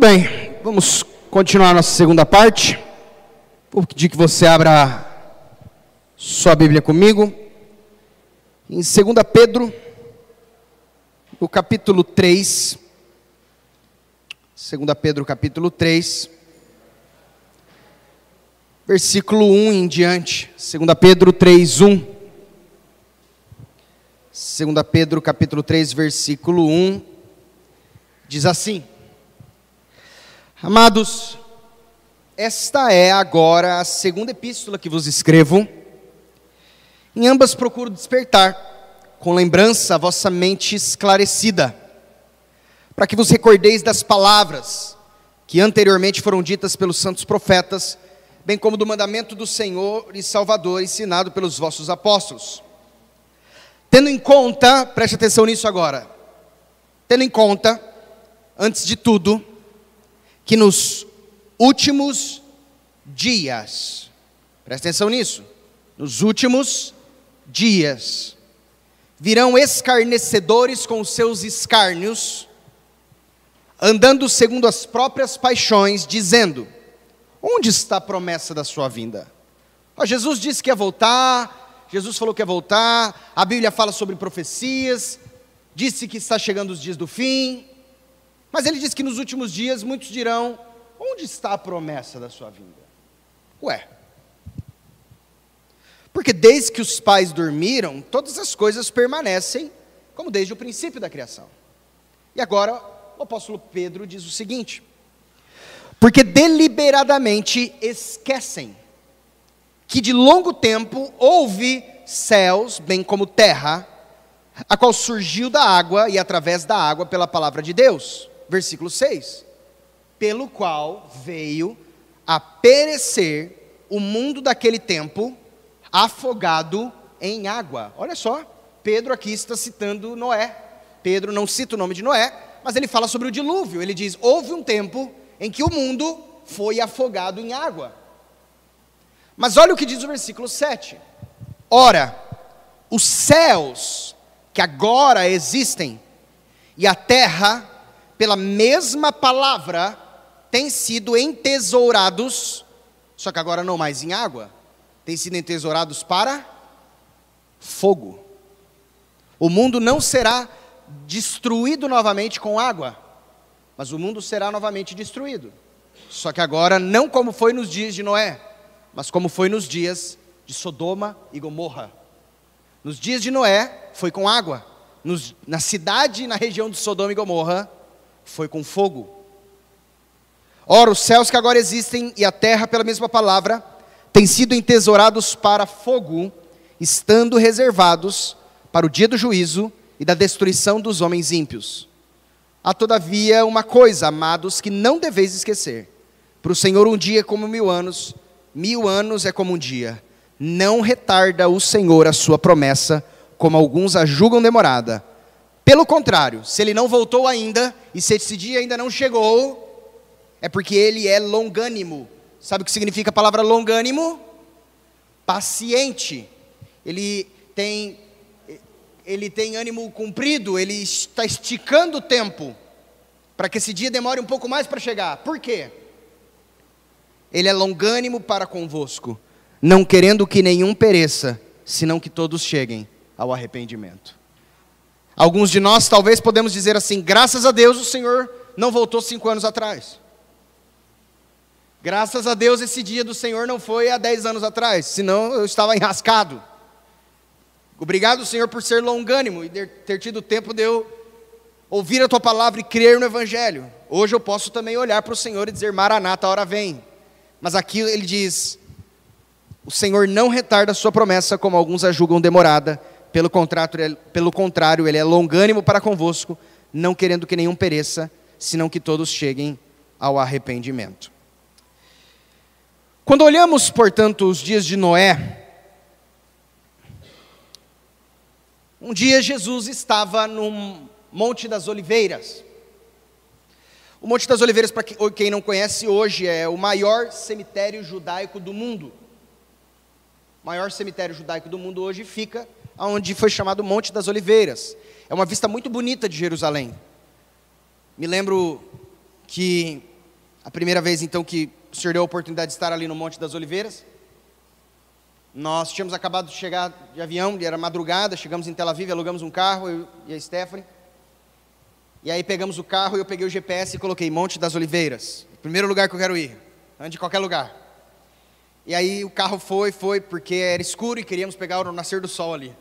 Muito bem, vamos continuar nossa segunda parte. Vou pedir que você abra sua Bíblia comigo. Em 2 Pedro, no capítulo 3. 2 Pedro, capítulo 3. Versículo 1 em diante. 2 Pedro 3, 1. 2 Pedro, capítulo 3, versículo 1. Diz assim. Amados, esta é agora a segunda epístola que vos escrevo. Em ambas procuro despertar, com lembrança, a vossa mente esclarecida, para que vos recordeis das palavras que anteriormente foram ditas pelos santos profetas, bem como do mandamento do Senhor e Salvador ensinado pelos vossos apóstolos. Tendo em conta, preste atenção nisso agora, tendo em conta, antes de tudo, que nos últimos dias, presta atenção nisso, nos últimos dias, virão escarnecedores com seus escárnios, andando segundo as próprias paixões, dizendo: Onde está a promessa da sua vinda? Ó, Jesus disse que ia voltar, Jesus falou que ia voltar, a Bíblia fala sobre profecias, disse que está chegando os dias do fim, mas ele diz que nos últimos dias muitos dirão: onde está a promessa da sua vinda? Ué. Porque desde que os pais dormiram, todas as coisas permanecem como desde o princípio da criação. E agora o apóstolo Pedro diz o seguinte: porque deliberadamente esquecem que de longo tempo houve céus, bem como terra, a qual surgiu da água e através da água pela palavra de Deus versículo 6. Pelo qual veio a perecer o mundo daquele tempo, afogado em água. Olha só, Pedro aqui está citando Noé. Pedro não cita o nome de Noé, mas ele fala sobre o dilúvio. Ele diz: houve um tempo em que o mundo foi afogado em água. Mas olha o que diz o versículo 7. Ora, os céus que agora existem e a terra pela mesma palavra, têm sido entesourados, só que agora não mais em água, têm sido entesourados para fogo. O mundo não será destruído novamente com água, mas o mundo será novamente destruído. Só que agora não como foi nos dias de Noé, mas como foi nos dias de Sodoma e Gomorra. Nos dias de Noé foi com água. Nos, na cidade e na região de Sodoma e Gomorra foi com fogo. Ora, os céus que agora existem e a terra, pela mesma palavra, têm sido entesourados para fogo, estando reservados para o dia do juízo e da destruição dos homens ímpios. Há todavia uma coisa, amados, que não deveis esquecer: para o Senhor um dia é como mil anos, mil anos é como um dia. Não retarda o Senhor a sua promessa, como alguns a julgam demorada pelo contrário, se ele não voltou ainda, e se esse dia ainda não chegou, é porque ele é longânimo. Sabe o que significa a palavra longânimo? Paciente. Ele tem, ele tem ânimo comprido, ele está esticando o tempo, para que esse dia demore um pouco mais para chegar. Por quê? Ele é longânimo para convosco, não querendo que nenhum pereça, senão que todos cheguem ao arrependimento. Alguns de nós talvez podemos dizer assim: graças a Deus o Senhor não voltou cinco anos atrás. Graças a Deus esse dia do Senhor não foi há dez anos atrás, senão eu estava enrascado. Obrigado, Senhor, por ser longânimo e ter tido tempo de eu ouvir a tua palavra e crer no Evangelho. Hoje eu posso também olhar para o Senhor e dizer: Maranata, a hora vem. Mas aqui ele diz: o Senhor não retarda a sua promessa, como alguns a julgam demorada, pelo contrário, pelo contrário, ele é longânimo para convosco, não querendo que nenhum pereça, senão que todos cheguem ao arrependimento. Quando olhamos, portanto, os dias de Noé, um dia Jesus estava no Monte das Oliveiras. O Monte das Oliveiras, para quem não conhece, hoje é o maior cemitério judaico do mundo. O maior cemitério judaico do mundo hoje fica onde foi chamado Monte das Oliveiras. É uma vista muito bonita de Jerusalém. Me lembro que A primeira vez, então, que o senhor deu a oportunidade de estar ali no Monte das Oliveiras. Nós tínhamos acabado de chegar de avião, era madrugada, chegamos em Tel Aviv, alugamos um carro, eu e a Stephanie. E aí pegamos o carro e eu peguei o GPS e coloquei Monte das Oliveiras. Primeiro lugar que eu quero ir, antes de qualquer lugar. E aí o carro foi, foi, porque era escuro e queríamos pegar o nascer do sol ali.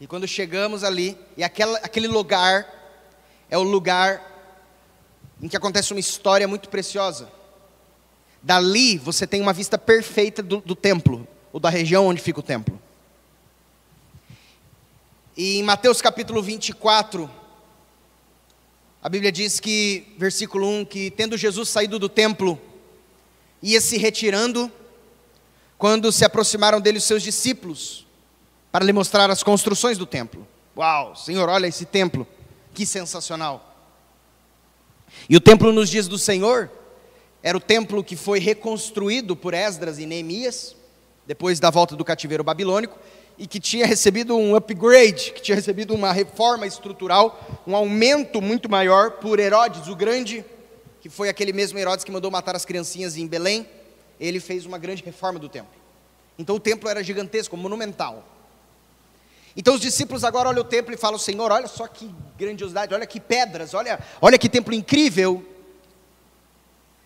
E quando chegamos ali, e aquela, aquele lugar é o lugar em que acontece uma história muito preciosa. Dali você tem uma vista perfeita do, do templo, ou da região onde fica o templo. E em Mateus capítulo 24, a Bíblia diz que, versículo 1, que tendo Jesus saído do templo, ia se retirando, quando se aproximaram dele os seus discípulos, para lhe mostrar as construções do templo. Uau, Senhor, olha esse templo, que sensacional. E o templo nos dias do Senhor era o templo que foi reconstruído por Esdras e Neemias, depois da volta do cativeiro babilônico, e que tinha recebido um upgrade, que tinha recebido uma reforma estrutural, um aumento muito maior por Herodes o Grande, que foi aquele mesmo Herodes que mandou matar as criancinhas em Belém. Ele fez uma grande reforma do templo. Então o templo era gigantesco, monumental. Então os discípulos agora olham o templo e falam: Senhor, olha só que grandiosidade, olha que pedras, olha, olha que templo incrível.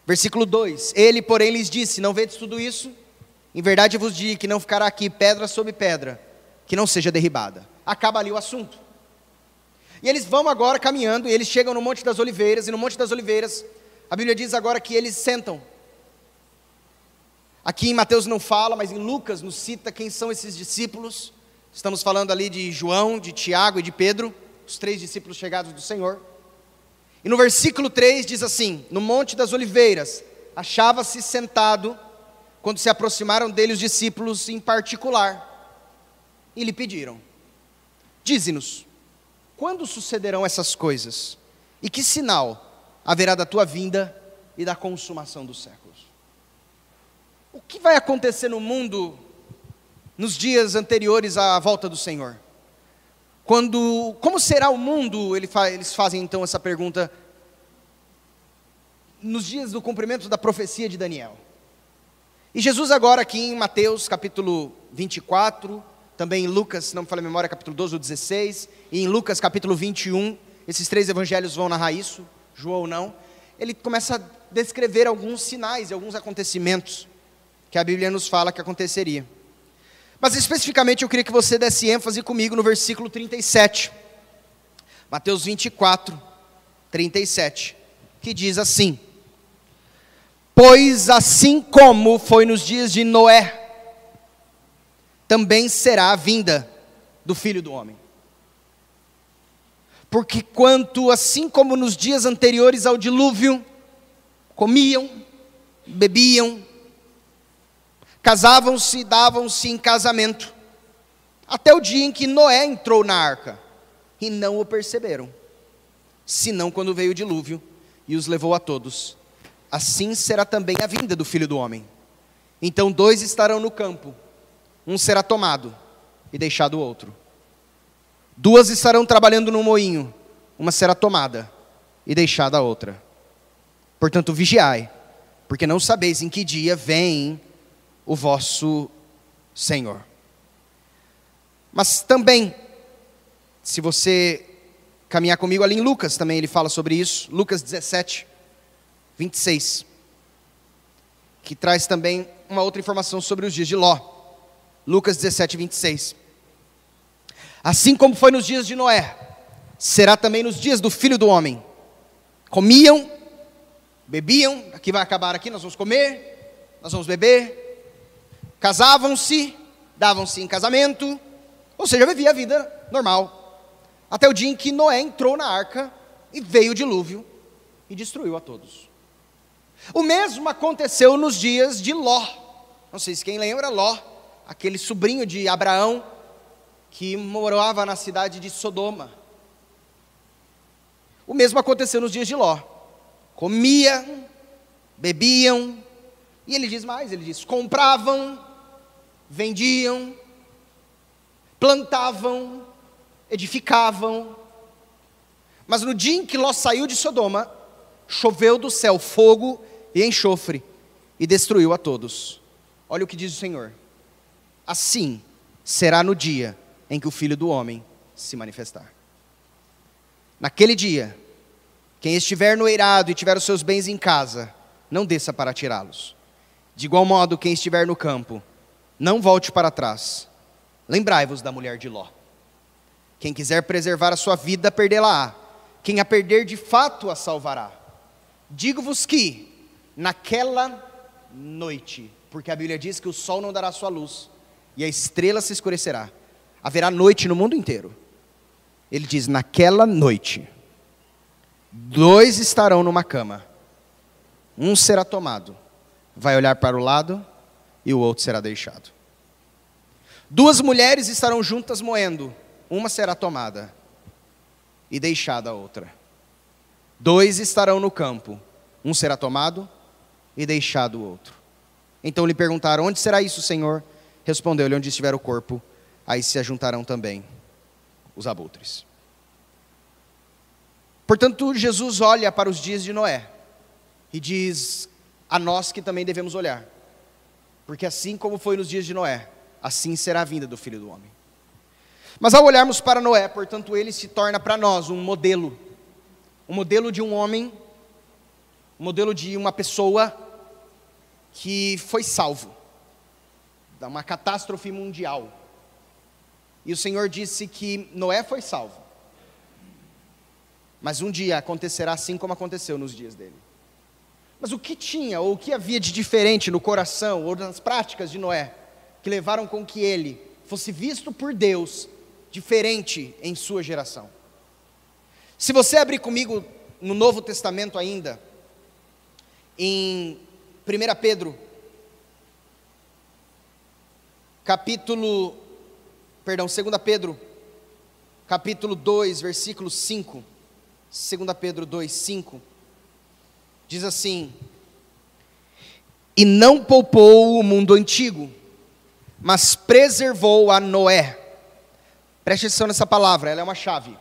Versículo 2: Ele, porém, lhes disse: Não vedes tudo isso? Em verdade vos digo que não ficará aqui pedra sobre pedra, que não seja derribada. Acaba ali o assunto. E eles vão agora caminhando, e eles chegam no Monte das Oliveiras, e no Monte das Oliveiras, a Bíblia diz agora que eles sentam. Aqui em Mateus não fala, mas em Lucas nos cita quem são esses discípulos. Estamos falando ali de João, de Tiago e de Pedro, os três discípulos chegados do Senhor. E no versículo 3 diz assim: No Monte das Oliveiras, achava-se sentado, quando se aproximaram dele os discípulos em particular, e lhe pediram: Dize-nos, quando sucederão essas coisas? E que sinal haverá da tua vinda e da consumação dos séculos? O que vai acontecer no mundo nos dias anteriores à volta do Senhor. Quando, como será o mundo? Eles fazem então essa pergunta nos dias do cumprimento da profecia de Daniel. E Jesus agora aqui em Mateus capítulo 24, também em Lucas, se não me falha a memória, capítulo 12 ou 16, e em Lucas capítulo 21, esses três evangelhos vão narrar isso, João não, ele começa a descrever alguns sinais e alguns acontecimentos que a Bíblia nos fala que aconteceria. Mas especificamente eu queria que você desse ênfase comigo no versículo 37. Mateus 24, 37, que diz assim: Pois assim como foi nos dias de Noé, também será a vinda do filho do homem. Porque quanto assim como nos dias anteriores ao dilúvio, comiam, bebiam, Casavam-se e davam-se em casamento, até o dia em que Noé entrou na arca, e não o perceberam, senão quando veio o dilúvio e os levou a todos. Assim será também a vinda do filho do homem. Então dois estarão no campo, um será tomado e deixado o outro. Duas estarão trabalhando no moinho, uma será tomada e deixada a outra. Portanto, vigiai, porque não sabeis em que dia vem o vosso Senhor. Mas também, se você caminhar comigo ali em Lucas, também ele fala sobre isso, Lucas 17, 26, que traz também uma outra informação sobre os dias de Ló. Lucas 17, 26. Assim como foi nos dias de Noé, será também nos dias do filho do homem. Comiam, bebiam, aqui vai acabar aqui, nós vamos comer, nós vamos beber, casavam-se, davam-se em casamento, ou seja, vivia a vida normal. Até o dia em que Noé entrou na arca e veio o dilúvio e destruiu a todos. O mesmo aconteceu nos dias de Ló. Não sei se quem lembra, Ló, aquele sobrinho de Abraão que morava na cidade de Sodoma. O mesmo aconteceu nos dias de Ló. Comiam, bebiam, e ele diz mais, ele diz: compravam, vendiam, plantavam, edificavam. Mas no dia em que Ló saiu de Sodoma, choveu do céu fogo e enxofre e destruiu a todos. Olha o que diz o Senhor. Assim será no dia em que o filho do homem se manifestar. Naquele dia, quem estiver no eirado e tiver os seus bens em casa, não desça para tirá-los. De igual modo, quem estiver no campo, não volte para trás. Lembrai-vos da mulher de Ló. Quem quiser preservar a sua vida, perdê-la-á. Quem a perder, de fato a salvará. Digo-vos que, naquela noite, porque a Bíblia diz que o sol não dará sua luz, e a estrela se escurecerá, haverá noite no mundo inteiro. Ele diz: naquela noite, dois estarão numa cama, um será tomado, vai olhar para o lado, e o outro será deixado. Duas mulheres estarão juntas moendo, uma será tomada e deixada a outra. Dois estarão no campo, um será tomado e deixado o outro. Então lhe perguntaram: Onde será isso, Senhor? Respondeu-lhe: Onde estiver o corpo, aí se ajuntarão também os abutres. Portanto, Jesus olha para os dias de Noé e diz a nós que também devemos olhar, porque assim como foi nos dias de Noé, assim será a vinda do filho do homem. Mas ao olharmos para Noé, portanto, ele se torna para nós um modelo, um modelo de um homem, um modelo de uma pessoa que foi salvo de uma catástrofe mundial. E o Senhor disse que Noé foi salvo. Mas um dia acontecerá assim como aconteceu nos dias dele. Mas o que tinha, ou o que havia de diferente no coração, ou nas práticas de Noé? que levaram com que ele fosse visto por Deus diferente em sua geração. Se você abrir comigo no Novo Testamento ainda, em 1 Pedro, capítulo, perdão, 2 Pedro, capítulo 2, versículo 5, 2 Pedro 2, 5, diz assim: E não poupou o mundo antigo, mas preservou a Noé. Preste atenção nessa palavra, ela é uma chave.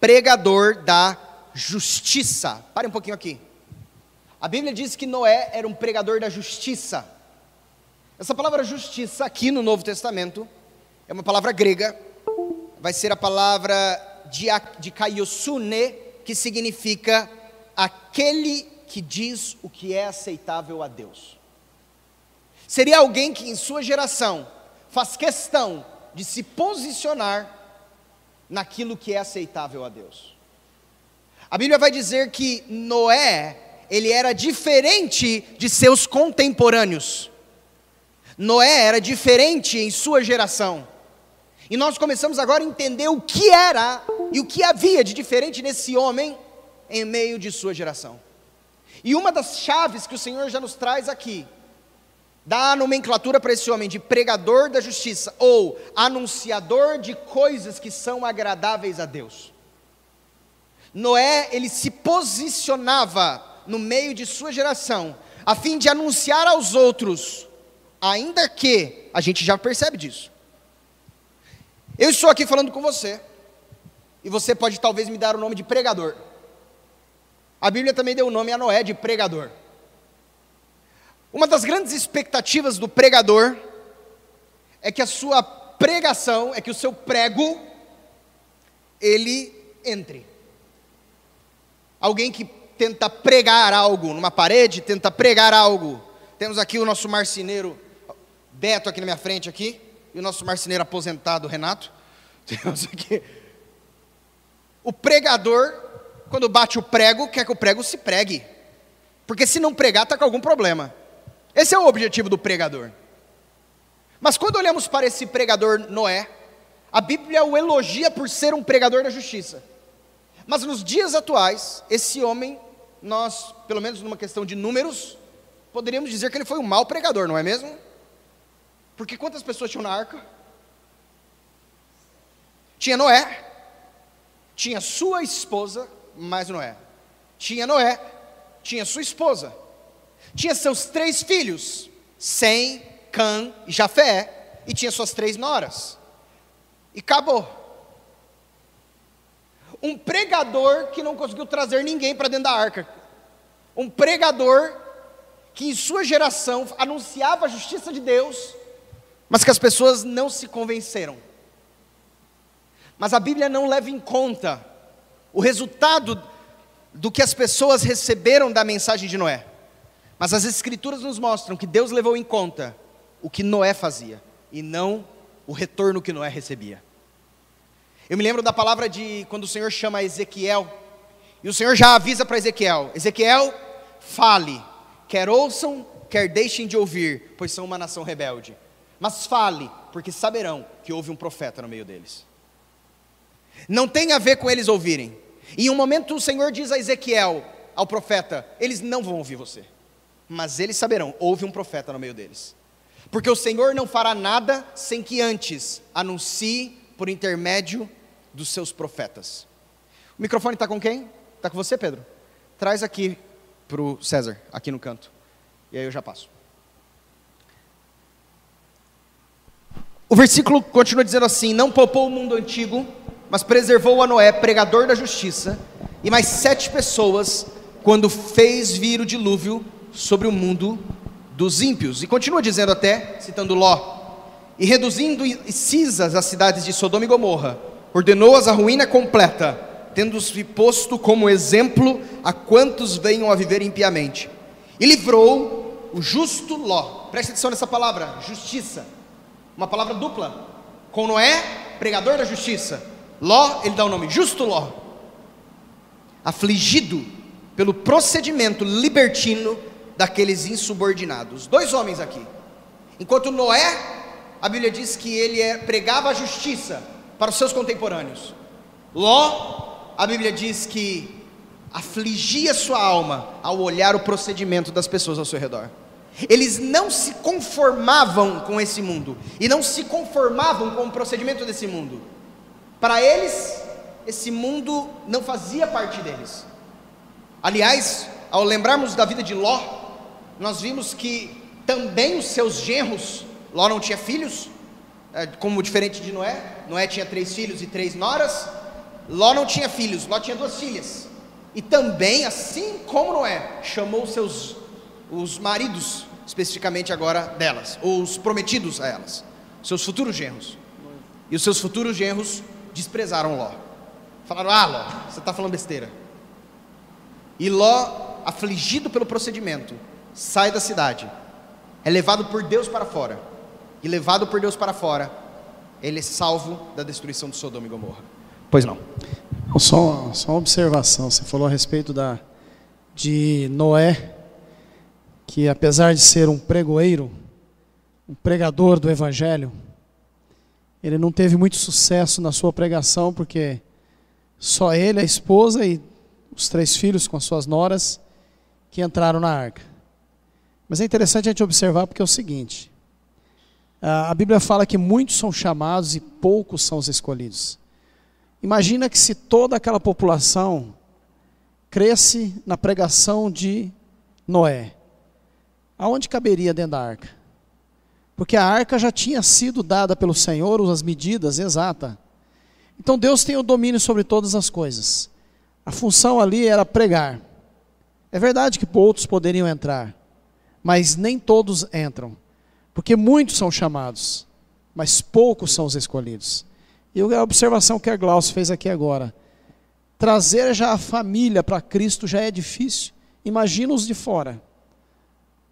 Pregador da justiça. Pare um pouquinho aqui. A Bíblia diz que Noé era um pregador da justiça. Essa palavra justiça, aqui no Novo Testamento, é uma palavra grega, vai ser a palavra de kaiosune, que significa aquele que diz o que é aceitável a Deus. Seria alguém que em sua geração faz questão de se posicionar naquilo que é aceitável a Deus. A Bíblia vai dizer que Noé, ele era diferente de seus contemporâneos. Noé era diferente em sua geração. E nós começamos agora a entender o que era e o que havia de diferente nesse homem em meio de sua geração. E uma das chaves que o Senhor já nos traz aqui dá a nomenclatura para esse homem de pregador da justiça ou anunciador de coisas que são agradáveis a Deus. Noé, ele se posicionava no meio de sua geração, a fim de anunciar aos outros, ainda que a gente já percebe disso. Eu estou aqui falando com você, e você pode talvez me dar o nome de pregador. A Bíblia também deu o nome a Noé de pregador. Uma das grandes expectativas do pregador é que a sua pregação, é que o seu prego, ele entre. Alguém que tenta pregar algo numa parede, tenta pregar algo. Temos aqui o nosso marceneiro Beto aqui na minha frente aqui, e o nosso marceneiro aposentado Renato. Temos aqui. O pregador, quando bate o prego, quer que o prego se pregue. Porque se não pregar, está com algum problema. Esse é o objetivo do pregador. Mas quando olhamos para esse pregador Noé, a Bíblia o elogia por ser um pregador da justiça. Mas nos dias atuais, esse homem, nós, pelo menos numa questão de números, poderíamos dizer que ele foi um mau pregador, não é mesmo? Porque quantas pessoas tinham na arca? Tinha Noé, tinha sua esposa, mais Noé. Tinha Noé, tinha sua esposa tinha seus três filhos, Sem, Cã e Jafé, e tinha suas três noras. E acabou. Um pregador que não conseguiu trazer ninguém para dentro da arca. um pregador que em sua geração anunciava a justiça de Deus, mas que as pessoas não se convenceram. Mas a Bíblia não leva em conta o resultado do que as pessoas receberam da mensagem de Noé. Mas as Escrituras nos mostram que Deus levou em conta o que Noé fazia e não o retorno que Noé recebia. Eu me lembro da palavra de quando o Senhor chama Ezequiel, e o Senhor já avisa para Ezequiel: Ezequiel, fale, quer ouçam, quer deixem de ouvir, pois são uma nação rebelde. Mas fale, porque saberão que houve um profeta no meio deles. Não tem a ver com eles ouvirem. Em um momento o Senhor diz a Ezequiel, ao profeta: eles não vão ouvir você, mas eles saberão, houve um profeta no meio deles. Porque o Senhor não fará nada sem que antes anuncie por intermédio dos seus profetas. O microfone está com quem? Está com você, Pedro? Traz aqui para o César, aqui no canto. E aí eu já passo. O versículo continua dizendo assim: Não poupou o mundo antigo, mas preservou a Noé, pregador da justiça, e mais sete pessoas, quando fez vir o dilúvio sobre o mundo dos ímpios. E continua dizendo até, citando Ló, e reduzindo cisas as cidades de Sodoma e Gomorra, ordenou-as a ruína completa, tendo-se posto como exemplo a quantos venham a viver impiamente. E livrou o justo Ló. Preste atenção nessa palavra, justiça. Uma palavra dupla. Com Noé, pregador da justiça. Ló, ele dá o nome, justo Ló. Afligido pelo procedimento libertino daqueles insubordinados. Dois homens aqui. Enquanto Noé a Bíblia diz que ele é, pregava a justiça para os seus contemporâneos. Ló, a Bíblia diz que afligia sua alma ao olhar o procedimento das pessoas ao seu redor. Eles não se conformavam com esse mundo e não se conformavam com o procedimento desse mundo. Para eles, esse mundo não fazia parte deles. Aliás, ao lembrarmos da vida de Ló, nós vimos que também os seus genros Ló não tinha filhos, é, como diferente de Noé. Noé tinha três filhos e três noras. Ló não tinha filhos, Ló tinha duas filhas. E também, assim como Noé, chamou seus os maridos, especificamente agora delas, ou os prometidos a elas, seus futuros genros. E os seus futuros genros desprezaram Ló. Falaram: Ah, Ló, você está falando besteira. E Ló, afligido pelo procedimento, sai da cidade, é levado por Deus para fora e levado por Deus para fora, ele é salvo da destruição de Sodoma e Gomorra. Pois não. Só, só uma observação. Você falou a respeito da, de Noé, que apesar de ser um pregoeiro, um pregador do Evangelho, ele não teve muito sucesso na sua pregação, porque só ele, a esposa e os três filhos com as suas noras que entraram na arca. Mas é interessante a gente observar porque é o seguinte: a Bíblia fala que muitos são chamados e poucos são os escolhidos. Imagina que se toda aquela população cresce na pregação de Noé, aonde caberia dentro da arca? Porque a arca já tinha sido dada pelo Senhor, as medidas exatas. Então Deus tem o domínio sobre todas as coisas. A função ali era pregar. É verdade que outros poderiam entrar, mas nem todos entram. Porque muitos são chamados, mas poucos são os escolhidos. E a observação que a Glaucio fez aqui agora. Trazer já a família para Cristo já é difícil. Imagina os de fora.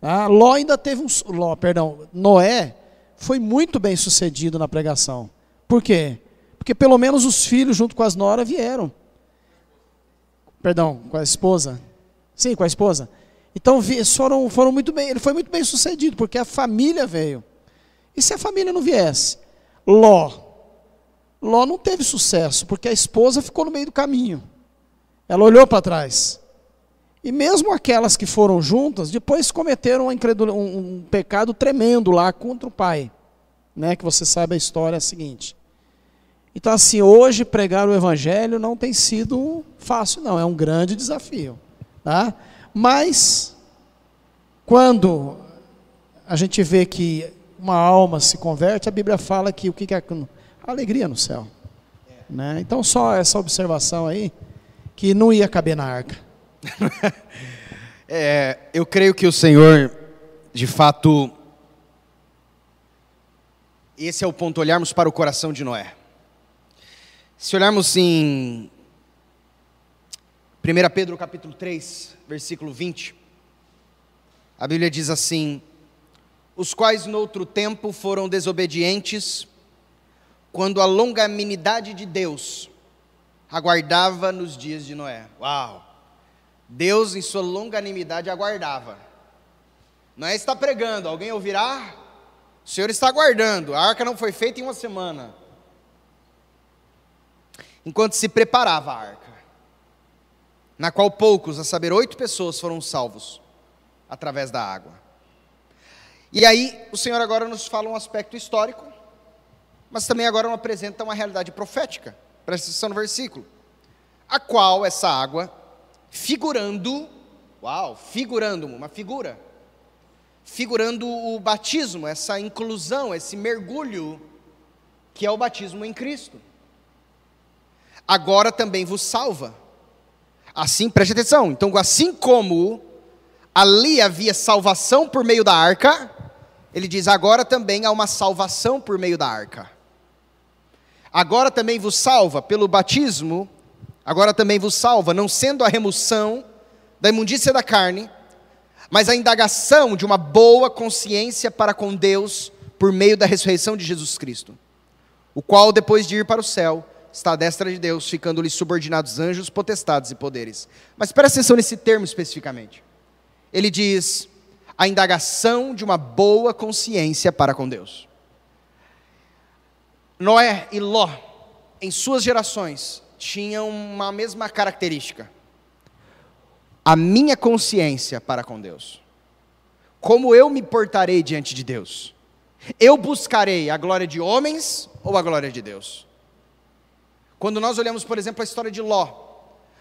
Ah, Ló ainda teve um. Ló, perdão, Noé foi muito bem sucedido na pregação. Por quê? Porque pelo menos os filhos, junto com as noras, vieram. Perdão, com a esposa. Sim, com a esposa. Então foram, foram muito bem, ele foi muito bem sucedido, porque a família veio. E se a família não viesse? Ló. Ló não teve sucesso, porque a esposa ficou no meio do caminho. Ela olhou para trás. E mesmo aquelas que foram juntas, depois cometeram um, um pecado tremendo lá contra o pai. Né? Que você sabe a história é a seguinte. Então, assim, hoje pregar o evangelho não tem sido fácil, não. É um grande desafio. Tá? Mas, quando a gente vê que uma alma se converte, a Bíblia fala que o que é alegria no céu. Né? Então, só essa observação aí, que não ia caber na arca. É, eu creio que o Senhor, de fato, esse é o ponto, olharmos para o coração de Noé. Se olharmos em 1 Pedro capítulo 3, versículo 20, a Bíblia diz assim: Os quais noutro tempo foram desobedientes, quando a longanimidade de Deus aguardava nos dias de Noé. Uau! Deus, em sua longanimidade, aguardava. Noé está pregando, alguém ouvirá? O Senhor está aguardando, a arca não foi feita em uma semana. Enquanto se preparava a arca, na qual poucos, a saber, oito pessoas foram salvos através da água. E aí, o Senhor agora nos fala um aspecto histórico, mas também agora nos apresenta uma realidade profética. Presta atenção no versículo. A qual essa água, figurando, uau, figurando, uma figura, figurando o batismo, essa inclusão, esse mergulho, que é o batismo em Cristo. Agora também vos salva. Assim, preste atenção. Então, assim como ali havia salvação por meio da arca, ele diz: agora também há uma salvação por meio da arca. Agora também vos salva pelo batismo, agora também vos salva, não sendo a remoção da imundícia da carne, mas a indagação de uma boa consciência para com Deus por meio da ressurreição de Jesus Cristo, o qual, depois de ir para o céu, está à destra de Deus, ficando-lhe subordinados anjos, potestades e poderes. Mas presta atenção nesse termo especificamente. Ele diz a indagação de uma boa consciência para com Deus. Noé e Ló, em suas gerações, tinham uma mesma característica a minha consciência para com Deus. Como eu me portarei diante de Deus? Eu buscarei a glória de homens ou a glória de Deus? Quando nós olhamos, por exemplo, a história de Ló,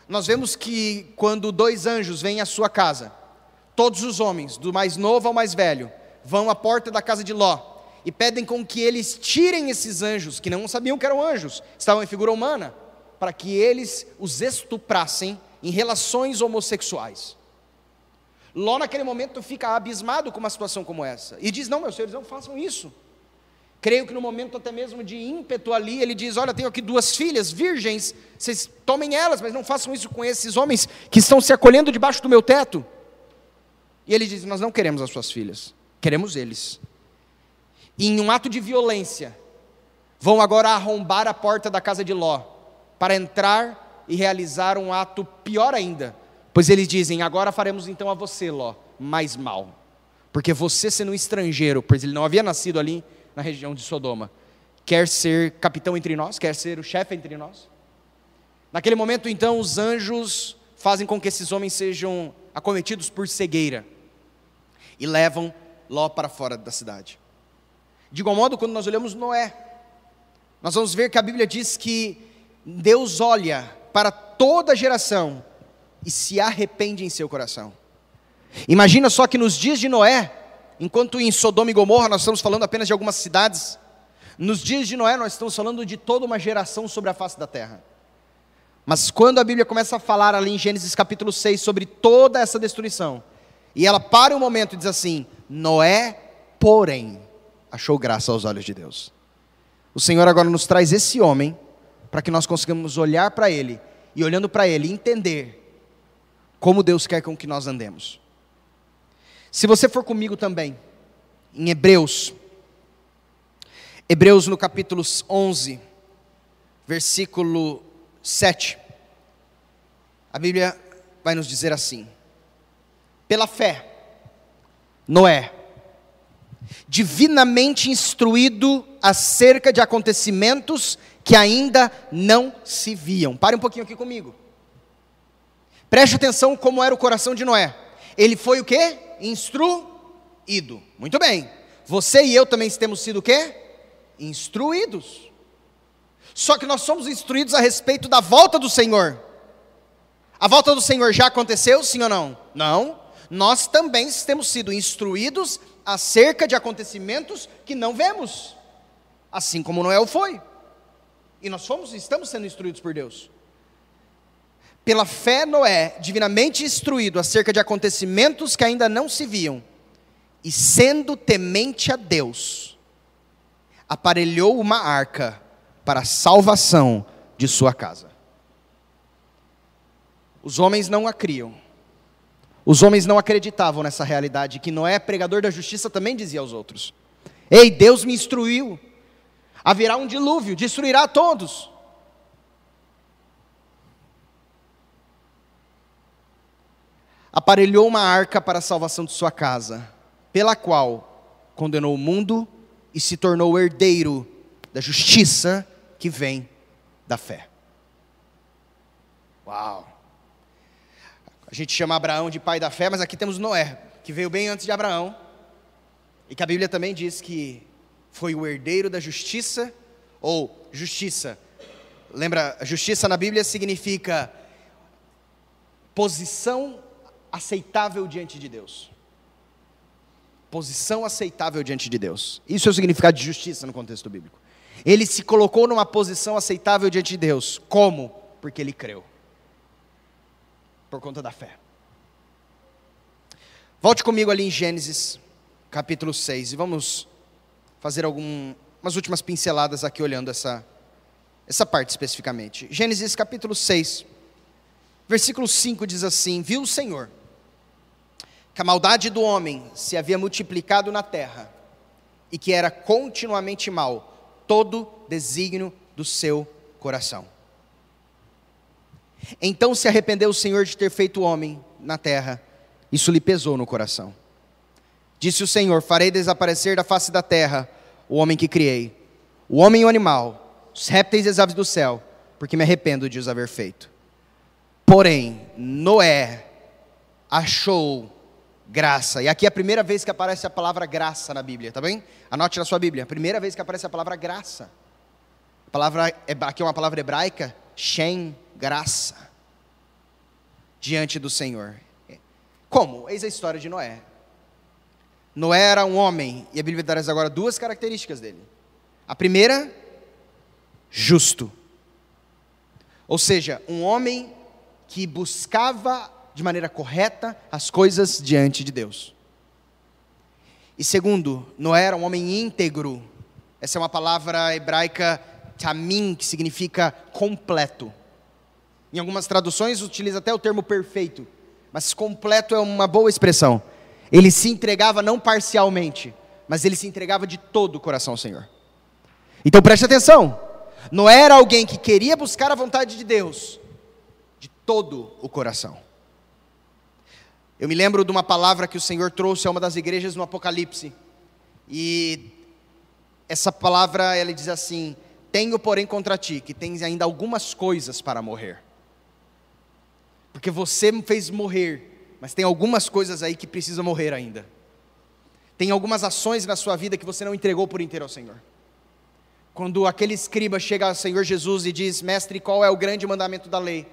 nós vemos que quando dois anjos vêm à sua casa, todos os homens, do mais novo ao mais velho, vão à porta da casa de Ló e pedem com que eles tirem esses anjos, que não sabiam que eram anjos, estavam em figura humana, para que eles os estuprassem em relações homossexuais. Ló, naquele momento, fica abismado com uma situação como essa e diz: Não, meus senhores, não façam isso. Creio que no momento até mesmo de ímpeto ali, ele diz: Olha, tenho aqui duas filhas virgens, vocês tomem elas, mas não façam isso com esses homens que estão se acolhendo debaixo do meu teto. E ele diz: Nós não queremos as suas filhas, queremos eles. E em um ato de violência, vão agora arrombar a porta da casa de Ló, para entrar e realizar um ato pior ainda. Pois eles dizem: agora faremos então a você, Ló, mais mal. Porque você, sendo um estrangeiro, pois ele não havia nascido ali na região de Sodoma, quer ser capitão entre nós, quer ser o chefe entre nós. Naquele momento, então, os anjos fazem com que esses homens sejam acometidos por cegueira e levam Ló para fora da cidade. De igual modo, quando nós olhamos Noé, nós vamos ver que a Bíblia diz que Deus olha para toda geração e se arrepende em seu coração. Imagina só que nos dias de Noé, enquanto em Sodoma e Gomorra nós estamos falando apenas de algumas cidades, nos dias de Noé nós estamos falando de toda uma geração sobre a face da terra. Mas quando a Bíblia começa a falar ali em Gênesis capítulo 6 sobre toda essa destruição, e ela para um momento e diz assim: Noé, porém, achou graça aos olhos de Deus. O Senhor agora nos traz esse homem para que nós consigamos olhar para Ele e, olhando para Ele, entender como Deus quer com que nós andemos. Se você for comigo também, em Hebreus, Hebreus no capítulo 11, versículo 7, a Bíblia vai nos dizer assim: pela fé, Noé, divinamente instruído acerca de acontecimentos que ainda não se viam. Pare um pouquinho aqui comigo. Preste atenção como era o coração de Noé. Ele foi o quê? Instruído. Muito bem. Você e eu também temos sido o quê? Instruídos. Só que nós somos instruídos a respeito da volta do Senhor. A volta do Senhor já aconteceu, sim ou não? Não. Nós também temos sido instruídos acerca de acontecimentos que não vemos. Assim como Noé foi. E nós fomos, estamos sendo instruídos por Deus. Pela fé, Noé, divinamente instruído acerca de acontecimentos que ainda não se viam, e sendo temente a Deus, aparelhou uma arca para a salvação de sua casa. Os homens não a criam. Os homens não acreditavam nessa realidade, que Noé, pregador da justiça, também dizia aos outros: Ei, Deus me instruiu, haverá um dilúvio, destruirá todos. Aparelhou uma arca para a salvação de sua casa, pela qual condenou o mundo e se tornou herdeiro da justiça que vem da fé. Uau! A gente chama Abraão de pai da fé, mas aqui temos Noé, que veio bem antes de Abraão, e que a Bíblia também diz que foi o herdeiro da justiça, ou justiça. Lembra, justiça na Bíblia significa posição aceitável diante de Deus. Posição aceitável diante de Deus. Isso é o significado de justiça no contexto bíblico. Ele se colocou numa posição aceitável diante de Deus. Como? Porque ele creu por conta da fé. Volte comigo ali em Gênesis, capítulo 6, e vamos fazer algumas últimas pinceladas aqui olhando essa, essa parte especificamente. Gênesis capítulo 6, versículo 5 diz assim: Viu o Senhor que a maldade do homem se havia multiplicado na terra e que era continuamente mal todo desígnio do seu coração. Então se arrependeu o Senhor de ter feito o homem na terra. Isso lhe pesou no coração. Disse o Senhor: Farei desaparecer da face da terra o homem que criei, o homem e o animal, os répteis e as aves do céu, porque me arrependo de os haver feito. Porém, Noé achou graça. E aqui é a primeira vez que aparece a palavra graça na Bíblia, tá bem? Anote na sua Bíblia. Primeira vez que aparece a palavra graça. A palavra aqui é uma palavra hebraica, shem, graça diante do Senhor. Como? Eis a história de Noé. Noé era um homem, e a Bíblia traz agora duas características dele. A primeira, justo. Ou seja, um homem que buscava de maneira correta as coisas diante de Deus. E segundo, Noé era um homem íntegro. Essa é uma palavra hebraica tamim, que significa completo. Em algumas traduções utiliza até o termo perfeito, mas completo é uma boa expressão. Ele se entregava não parcialmente, mas ele se entregava de todo o coração ao Senhor. Então preste atenção. Não era alguém que queria buscar a vontade de Deus de todo o coração. Eu me lembro de uma palavra que o Senhor trouxe a uma das igrejas no Apocalipse. E essa palavra, ela diz assim: Tenho, porém, contra ti que tens ainda algumas coisas para morrer. Porque você me fez morrer, mas tem algumas coisas aí que precisam morrer ainda. Tem algumas ações na sua vida que você não entregou por inteiro ao Senhor. Quando aquele escriba chega ao Senhor Jesus e diz: Mestre, qual é o grande mandamento da lei?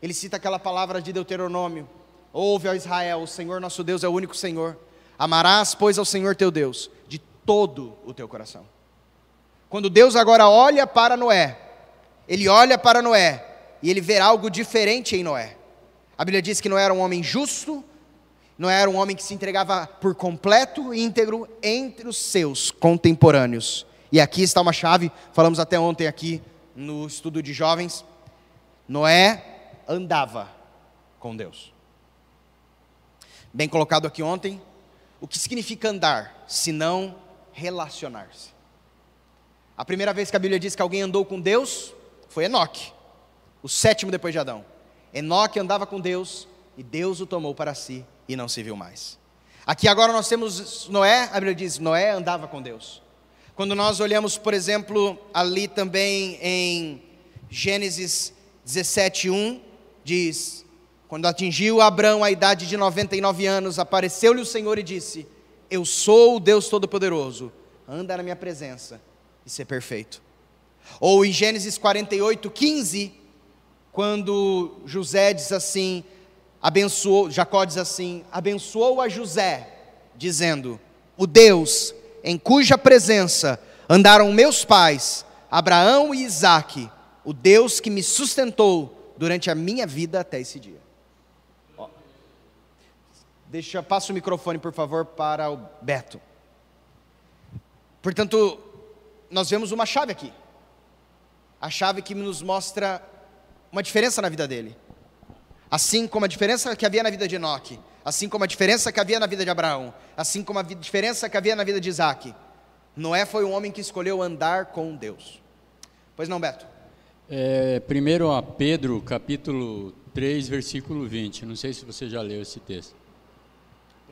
Ele cita aquela palavra de Deuteronômio: Ouve, ó Israel, o Senhor nosso Deus é o único Senhor. Amarás, pois, ao Senhor teu Deus de todo o teu coração. Quando Deus agora olha para Noé, ele olha para Noé e ele vê algo diferente em Noé. A Bíblia diz que não era um homem justo, não era um homem que se entregava por completo e íntegro entre os seus contemporâneos. E aqui está uma chave, falamos até ontem aqui no estudo de jovens. Noé andava com Deus. Bem colocado aqui ontem. O que significa andar, se não relacionar-se? A primeira vez que a Bíblia diz que alguém andou com Deus foi Enoque, o sétimo depois de Adão. Enoque andava com Deus e Deus o tomou para si e não se viu mais. Aqui agora nós temos Noé, a Bíblia diz: Noé andava com Deus. Quando nós olhamos, por exemplo, ali também em Gênesis 17:1, diz: Quando atingiu Abraão a idade de 99 anos, apareceu-lhe o Senhor e disse: Eu sou o Deus Todo-Poderoso, anda na minha presença e ser perfeito. Ou em Gênesis 48, 15, quando José diz assim, abençoou, Jacó diz assim, abençoou a José, dizendo: O Deus em cuja presença andaram meus pais, Abraão e Isaque, o Deus que me sustentou durante a minha vida até esse dia. Ó. Deixa, passa o microfone, por favor, para o Beto. Portanto, nós vemos uma chave aqui. A chave que nos mostra uma diferença na vida dele. Assim como a diferença que havia na vida de Enoque, assim como a diferença que havia na vida de Abraão, assim como a diferença que havia na vida de Isaac. Noé foi um homem que escolheu andar com Deus. Pois não, Beto? É, primeiro a Pedro, capítulo 3, versículo 20. Não sei se você já leu esse texto.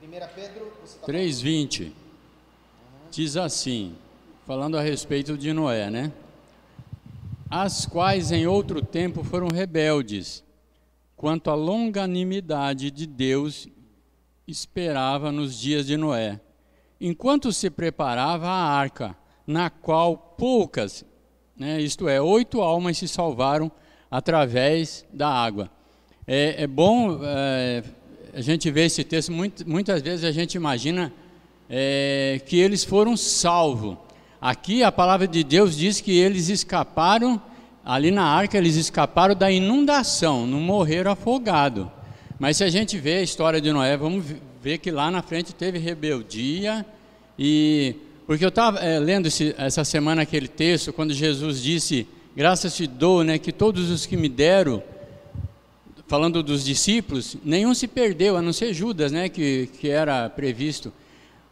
1 Pedro, tá 3, 20. Diz assim, falando a respeito de Noé, né? As quais em outro tempo foram rebeldes, quanto à longanimidade de Deus esperava nos dias de Noé, enquanto se preparava a arca, na qual poucas, né, isto é, oito almas se salvaram através da água. É, é bom é, a gente ver esse texto, muito, muitas vezes a gente imagina é, que eles foram salvos. Aqui a palavra de Deus diz que eles escaparam, ali na arca, eles escaparam da inundação, não morreram afogados. Mas se a gente vê a história de Noé, vamos ver que lá na frente teve rebeldia e porque eu estava é, lendo esse, essa semana aquele texto quando Jesus disse: "Graças te dou, né, que todos os que me deram falando dos discípulos, nenhum se perdeu, a não ser Judas, né, que, que era previsto.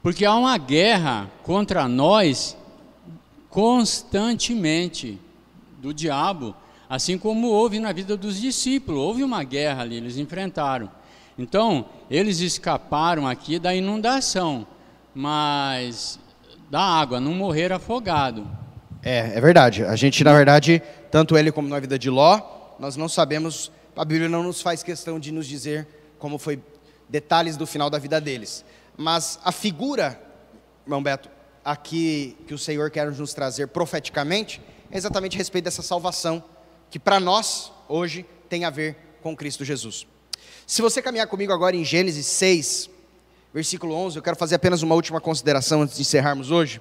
Porque há uma guerra contra nós constantemente do diabo Assim como houve na vida dos discípulos, houve uma guerra ali, eles enfrentaram. Então, eles escaparam aqui da inundação, mas da água, não morreram afogados. É, é verdade. A gente, na verdade, tanto ele como na vida de Ló, nós não sabemos, a Bíblia não nos faz questão de nos dizer como foi detalhes do final da vida deles. Mas a figura, irmão Beto, aqui que o Senhor quer nos trazer profeticamente, é exatamente a respeito dessa salvação que para nós, hoje, tem a ver com Cristo Jesus. Se você caminhar comigo agora em Gênesis 6, versículo 11, eu quero fazer apenas uma última consideração antes de encerrarmos hoje.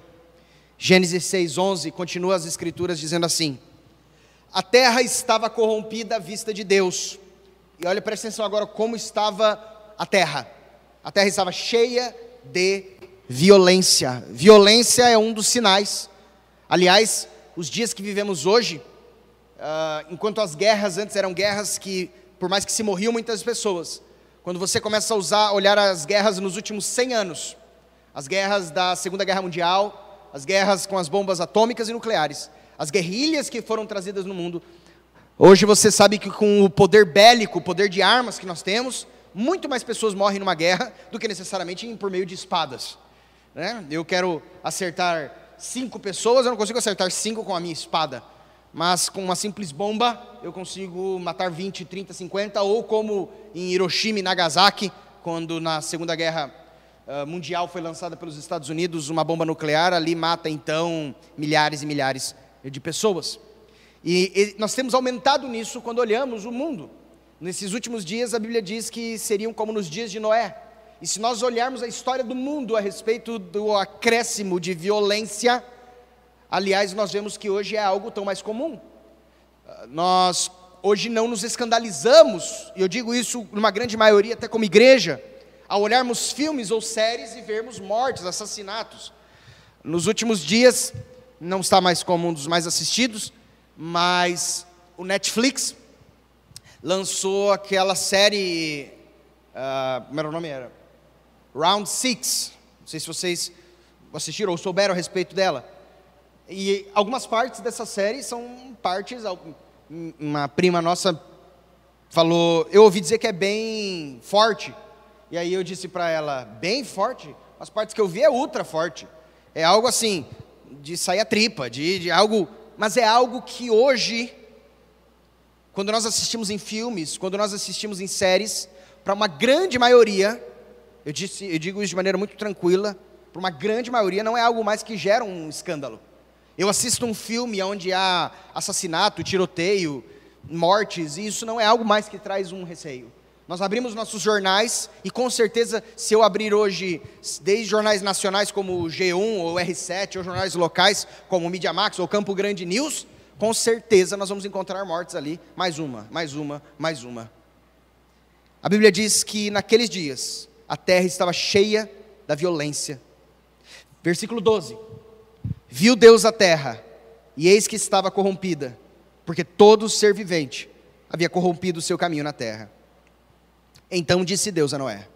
Gênesis 6, 11, continua as escrituras dizendo assim: A terra estava corrompida à vista de Deus. E olha, presta atenção agora como estava a terra. A terra estava cheia de violência. Violência é um dos sinais. Aliás, os dias que vivemos hoje, Uh, enquanto as guerras antes eram guerras que, por mais que se morriam muitas pessoas, quando você começa a usar, olhar as guerras nos últimos 100 anos, as guerras da Segunda Guerra Mundial, as guerras com as bombas atômicas e nucleares, as guerrilhas que foram trazidas no mundo, hoje você sabe que com o poder bélico, o poder de armas que nós temos, muito mais pessoas morrem numa guerra do que necessariamente por meio de espadas. Né? Eu quero acertar cinco pessoas, eu não consigo acertar cinco com a minha espada mas com uma simples bomba eu consigo matar 20, 30, 50, ou como em Hiroshima e Nagasaki, quando na Segunda Guerra uh, Mundial foi lançada pelos Estados Unidos uma bomba nuclear, ali mata então milhares e milhares de pessoas. E, e nós temos aumentado nisso quando olhamos o mundo. Nesses últimos dias a Bíblia diz que seriam como nos dias de Noé. E se nós olharmos a história do mundo a respeito do acréscimo de violência, Aliás, nós vemos que hoje é algo tão mais comum. Nós hoje não nos escandalizamos, e eu digo isso numa grande maioria, até como igreja, ao olharmos filmes ou séries e vermos mortes, assassinatos. Nos últimos dias, não está mais como um dos mais assistidos, mas o Netflix lançou aquela série, uh, como era o nome? Era Round Six. Não sei se vocês assistiram ou souberam a respeito dela. E algumas partes dessa série são partes. Uma prima nossa falou, eu ouvi dizer que é bem forte. E aí eu disse para ela, bem forte? As partes que eu vi é ultra forte. É algo assim, de sair a tripa, de, de algo. Mas é algo que hoje, quando nós assistimos em filmes, quando nós assistimos em séries, para uma grande maioria, eu, disse, eu digo isso de maneira muito tranquila, para uma grande maioria não é algo mais que gera um escândalo. Eu assisto um filme onde há assassinato, tiroteio, mortes, e isso não é algo mais que traz um receio. Nós abrimos nossos jornais e com certeza, se eu abrir hoje, desde jornais nacionais como o G1 ou R7, ou jornais locais como o Media Max ou Campo Grande News, com certeza nós vamos encontrar mortes ali, mais uma, mais uma, mais uma. A Bíblia diz que naqueles dias a terra estava cheia da violência. Versículo 12: Viu Deus a terra, e eis que estava corrompida, porque todo ser vivente havia corrompido o seu caminho na terra. Então disse Deus a Noé: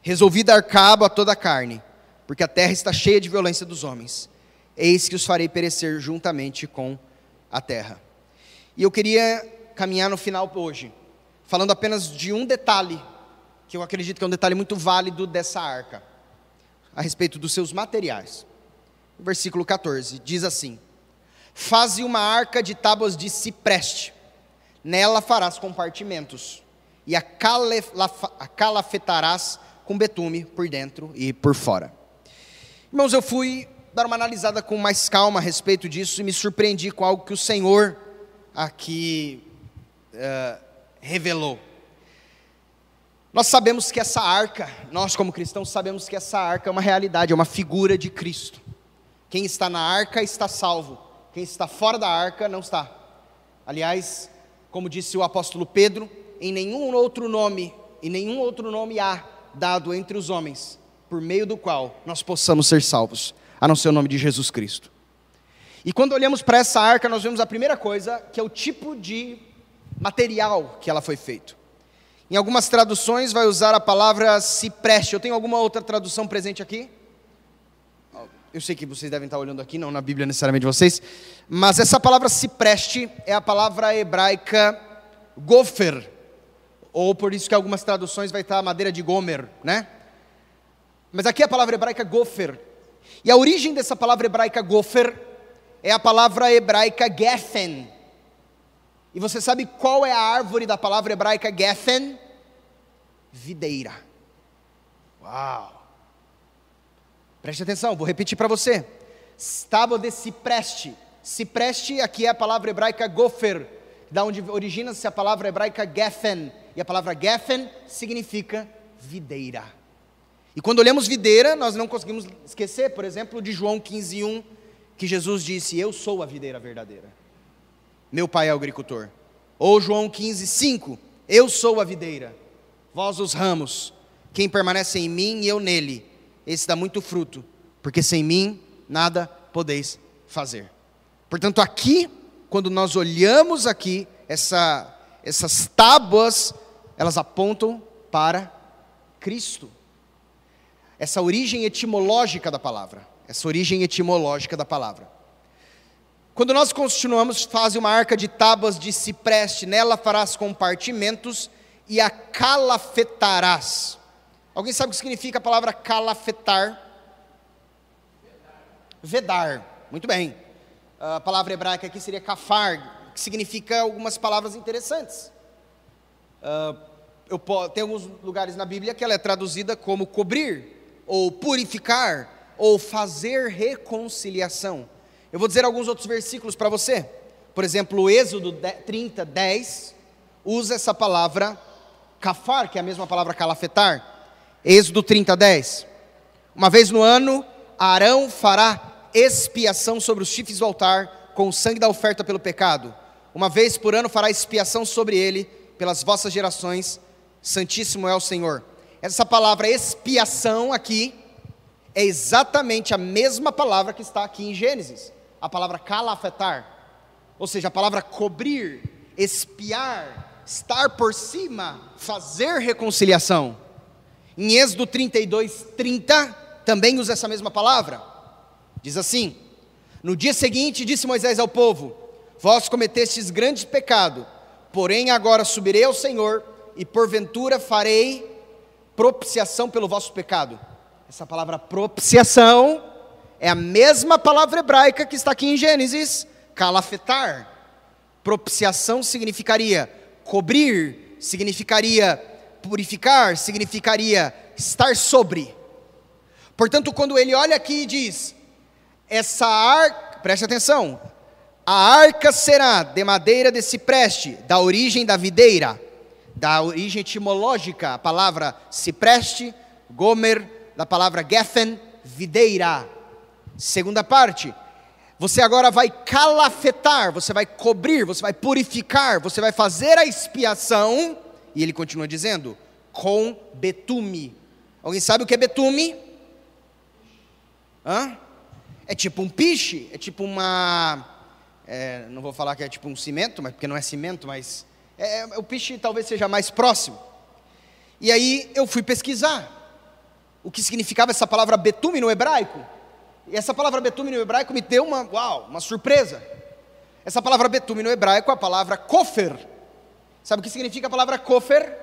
Resolvi dar cabo a toda a carne, porque a terra está cheia de violência dos homens. Eis que os farei perecer juntamente com a terra. E eu queria caminhar no final hoje, falando apenas de um detalhe, que eu acredito que é um detalhe muito válido dessa arca, a respeito dos seus materiais. O versículo 14 diz assim: Faze uma arca de tábuas de cipreste, nela farás compartimentos, e a, a calafetarás com betume por dentro e por fora. Irmãos, eu fui dar uma analisada com mais calma a respeito disso e me surpreendi com algo que o Senhor aqui uh, revelou. Nós sabemos que essa arca, nós como cristãos sabemos que essa arca é uma realidade, é uma figura de Cristo. Quem está na arca está salvo, quem está fora da arca não está. Aliás, como disse o apóstolo Pedro, em nenhum outro nome, e nenhum outro nome há dado entre os homens, por meio do qual nós possamos ser salvos a não ser o nome de Jesus Cristo. E quando olhamos para essa arca, nós vemos a primeira coisa, que é o tipo de material que ela foi feito. Em algumas traduções vai usar a palavra cipreste. Eu tenho alguma outra tradução presente aqui? Eu sei que vocês devem estar olhando aqui, não na Bíblia necessariamente vocês, mas essa palavra cipreste é a palavra hebraica gofer, ou por isso que algumas traduções vai estar madeira de gomer, né? Mas aqui é a palavra hebraica gofer, e a origem dessa palavra hebraica gofer é a palavra hebraica geffen. E você sabe qual é a árvore da palavra hebraica geffen? Videira. Uau! Preste atenção, vou repetir para você. Tábua de cipreste. Cipreste aqui é a palavra hebraica gofer, da onde origina-se a palavra hebraica geffen. E a palavra geffen significa videira. E quando olhamos videira, nós não conseguimos esquecer, por exemplo, de João 15, 1, que Jesus disse: Eu sou a videira verdadeira. Meu pai é agricultor. Ou João 15, 5, Eu sou a videira, vós os ramos. Quem permanece em mim e eu nele, esse dá muito fruto, porque sem mim nada podeis fazer. Portanto, aqui, quando nós olhamos aqui, essa, essas tábuas, elas apontam para Cristo essa origem etimológica da palavra. Essa origem etimológica da palavra. Quando nós continuamos, faz uma arca de tábuas de cipreste, nela farás compartimentos e a calafetarás. Alguém sabe o que significa a palavra calafetar? Vedar. Muito bem. A palavra hebraica aqui seria kafar, que significa algumas palavras interessantes. Uh, eu, tem alguns lugares na Bíblia que ela é traduzida como cobrir, ou purificar, ou fazer reconciliação. Eu vou dizer alguns outros versículos para você. Por exemplo, o Êxodo 30, 10, usa essa palavra kafar, que é a mesma palavra calafetar. Êxodo 30, 10. Uma vez no ano, Arão fará expiação sobre os chifres do altar com o sangue da oferta pelo pecado. Uma vez por ano fará expiação sobre ele pelas vossas gerações. Santíssimo é o Senhor. Essa palavra expiação aqui é exatamente a mesma palavra que está aqui em Gênesis, a palavra calafetar, ou seja, a palavra cobrir, espiar, estar por cima, fazer reconciliação. Em Êxodo 32, 30, também usa essa mesma palavra. Diz assim: No dia seguinte, disse Moisés ao povo: Vós cometestes grande pecado, porém agora subirei ao Senhor, e porventura farei propiciação pelo vosso pecado. Essa palavra propiciação é a mesma palavra hebraica que está aqui em Gênesis, calafetar. Propiciação significaria cobrir, significaria purificar, significaria estar sobre. Portanto, quando ele olha aqui e diz: essa arca, preste atenção, a arca será de madeira de cipreste, da origem da videira da origem etimológica, a palavra cipreste, gomer, da palavra geffen, videira. Segunda parte, você agora vai calafetar, você vai cobrir, você vai purificar, você vai fazer a expiação, e ele continua dizendo, com betume. Alguém sabe o que é betume? Hã? É tipo um piche, é tipo uma. É, não vou falar que é tipo um cimento, mas porque não é cimento, mas é, o piche talvez seja mais próximo. E aí eu fui pesquisar o que significava essa palavra betume no hebraico. E essa palavra betume no hebraico me deu uma, uau, uma surpresa. Essa palavra betume no hebraico é a palavra kofer. Sabe o que significa a palavra kofer?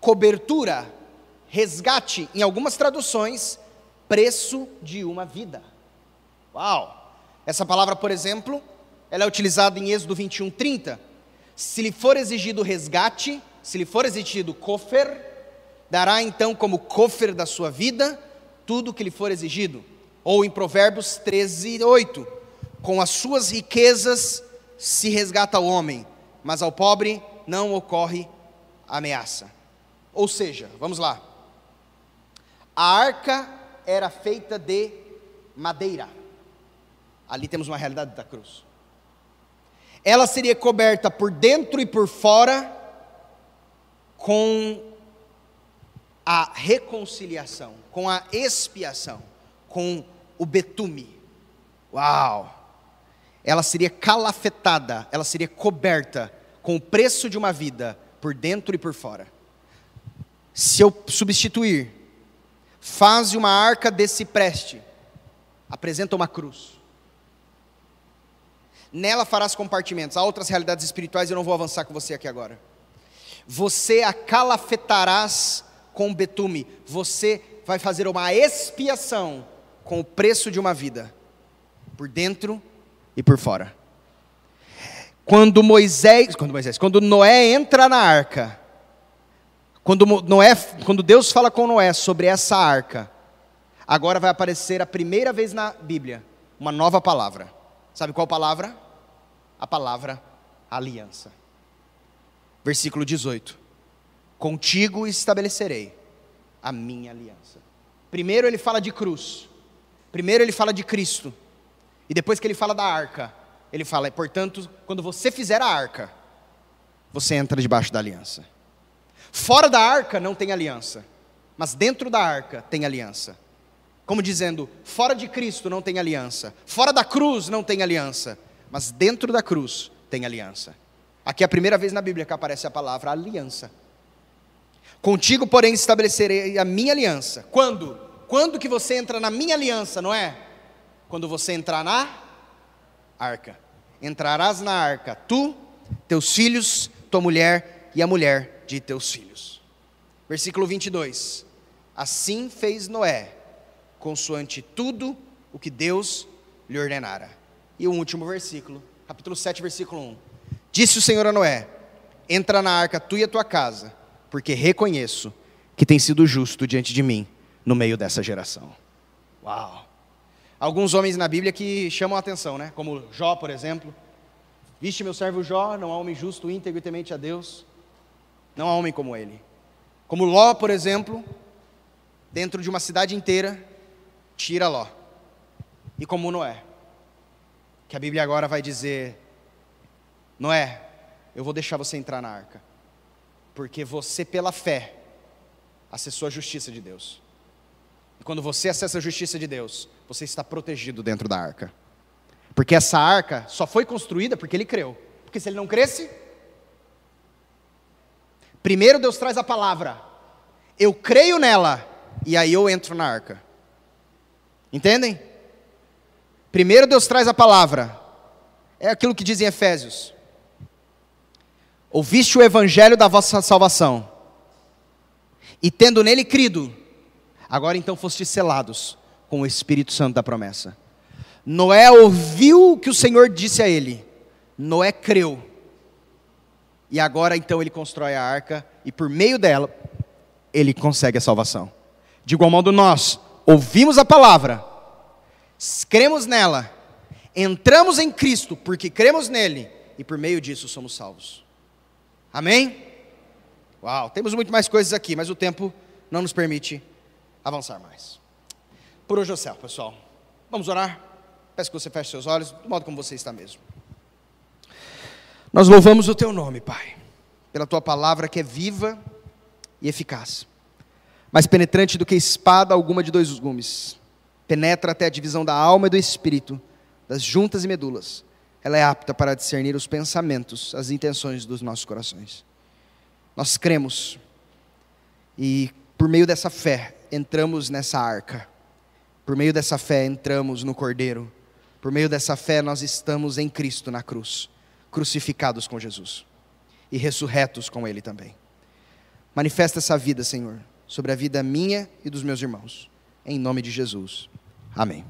Cobertura, resgate, em algumas traduções, preço de uma vida. Uau! Essa palavra, por exemplo, ela é utilizada em Êxodo 21, 30. Se lhe for exigido resgate, se lhe for exigido kofer, dará então como cofre da sua vida tudo o que lhe for exigido. Ou em Provérbios 13, 8: Com as suas riquezas se resgata o homem, mas ao pobre não ocorre ameaça. Ou seja, vamos lá. A arca era feita de madeira. Ali temos uma realidade da cruz. Ela seria coberta por dentro e por fora com a reconciliação, com a expiação, com o betume. Uau! Ela seria calafetada, ela seria coberta com o preço de uma vida por dentro e por fora. Se eu substituir, faz uma arca desse preste, apresenta uma cruz. Nela farás compartimentos. Há outras realidades espirituais, eu não vou avançar com você aqui agora. Você a calafetarás com betume, você vai fazer uma expiação com o preço de uma vida, por dentro e por fora. Quando Moisés, quando Moisés, quando Noé entra na arca, quando Noé, quando Deus fala com Noé sobre essa arca, agora vai aparecer a primeira vez na Bíblia uma nova palavra. Sabe qual palavra? A palavra aliança. Versículo 18. Contigo estabelecerei a minha aliança. Primeiro ele fala de cruz. Primeiro ele fala de Cristo. E depois que ele fala da arca, ele fala, portanto, quando você fizer a arca, você entra debaixo da aliança. Fora da arca não tem aliança, mas dentro da arca tem aliança. Como dizendo, fora de Cristo não tem aliança, fora da cruz não tem aliança, mas dentro da cruz tem aliança. Aqui é a primeira vez na Bíblia que aparece a palavra aliança. Contigo, porém, estabelecerei a minha aliança. Quando? Quando que você entra na minha aliança, não é? Quando você entrar na arca. Entrarás na arca, tu, teus filhos, tua mulher e a mulher de teus filhos. Versículo 22. Assim fez Noé, consoante tudo o que Deus lhe ordenara. E o último versículo, capítulo 7, versículo 1. Disse o Senhor a Noé: Entra na arca, tu e a tua casa porque reconheço que tem sido justo diante de mim no meio dessa geração. Uau! Alguns homens na Bíblia que chamam a atenção, né? Como Jó, por exemplo. Viste meu servo Jó, não há homem justo, íntegro e temente a Deus. Não há homem como ele. Como Ló, por exemplo, dentro de uma cidade inteira, tira Ló. E como Noé, que a Bíblia agora vai dizer: Noé, eu vou deixar você entrar na arca porque você, pela fé, acessou a justiça de Deus. E quando você acessa a justiça de Deus, você está protegido dentro da arca. Porque essa arca só foi construída porque ele creu. Porque se ele não cresce, primeiro Deus traz a palavra, eu creio nela, e aí eu entro na arca. Entendem? Primeiro Deus traz a palavra, é aquilo que diz em Efésios: ouviste o evangelho da vossa salvação, e tendo nele crido, agora então fostes selados com o Espírito Santo da promessa. Noé ouviu o que o Senhor disse a ele, Noé creu, e agora então ele constrói a arca, e por meio dela, ele consegue a salvação. De igual modo, nós ouvimos a palavra, cremos nela, entramos em Cristo porque cremos nele, e por meio disso somos salvos. Amém? Uau, temos muito mais coisas aqui, mas o tempo não nos permite avançar mais. Por hoje é o céu, pessoal. Vamos orar? Peço que você feche seus olhos, do modo como você está mesmo. Nós louvamos o teu nome, Pai, pela tua palavra que é viva e eficaz, mais penetrante do que espada alguma de dois gumes, penetra até a divisão da alma e do espírito, das juntas e medulas. Ela é apta para discernir os pensamentos, as intenções dos nossos corações. Nós cremos e, por meio dessa fé, entramos nessa arca. Por meio dessa fé, entramos no Cordeiro. Por meio dessa fé, nós estamos em Cristo na cruz, crucificados com Jesus e ressurretos com Ele também. Manifesta essa vida, Senhor, sobre a vida minha e dos meus irmãos. Em nome de Jesus. Amém.